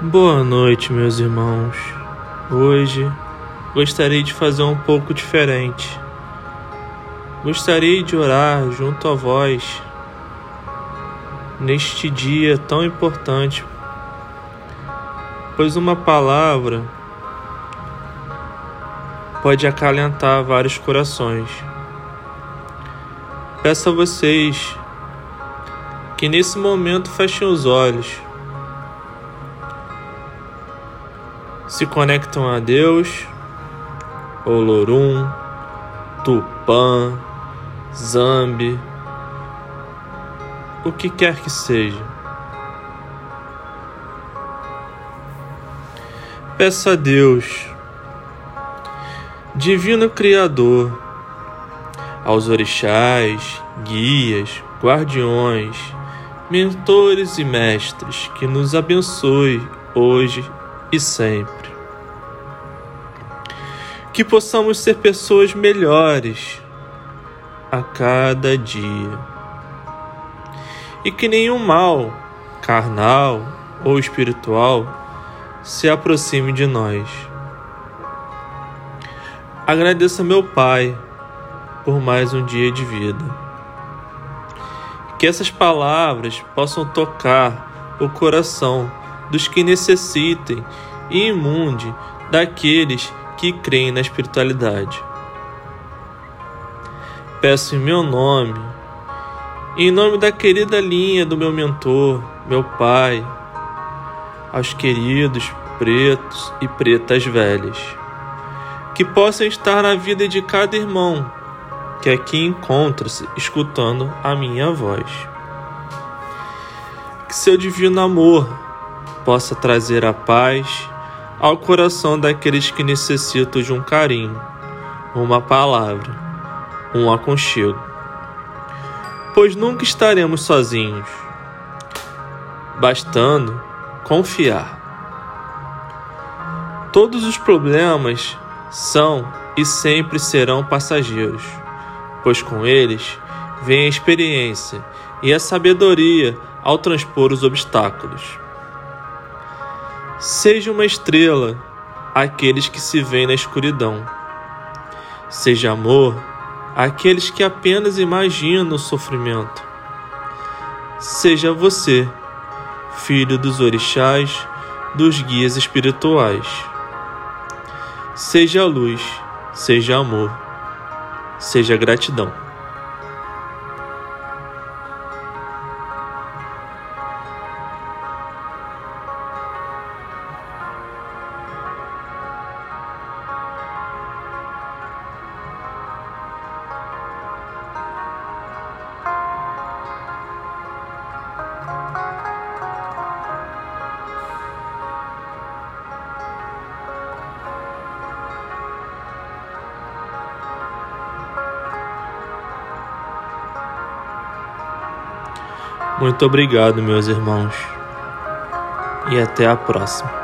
Boa noite, meus irmãos. Hoje gostaria de fazer um pouco diferente. Gostaria de orar junto a vós neste dia tão importante, pois uma palavra pode acalentar vários corações. Peço a vocês que nesse momento fechem os olhos se conectam a Deus, Olorum, Tupã, Zambi, o que quer que seja. Peça a Deus, Divino Criador, aos orixás, guias, guardiões, mentores e mestres que nos abençoe hoje e sempre. Que possamos ser pessoas melhores a cada dia. E que nenhum mal, carnal ou espiritual, se aproxime de nós. Agradeço a meu Pai por mais um dia de vida. Que essas palavras possam tocar o coração dos que necessitem e imunde daqueles que creem na espiritualidade. Peço em meu nome, em nome da querida linha do meu mentor, meu pai, aos queridos pretos e pretas velhas, que possam estar na vida de cada irmão que aqui encontra-se escutando a minha voz. Que seu divino amor possa trazer a paz ao coração daqueles que necessitam de um carinho, uma palavra, um aconchego. Pois nunca estaremos sozinhos, bastando confiar. Todos os problemas são e sempre serão passageiros, pois com eles vem a experiência e a sabedoria ao transpor os obstáculos. Seja uma estrela àqueles que se veem na escuridão. Seja amor àqueles que apenas imaginam o sofrimento. Seja você, filho dos orixás, dos guias espirituais. Seja luz, seja amor, seja gratidão. Muito obrigado, meus irmãos, e até a próxima.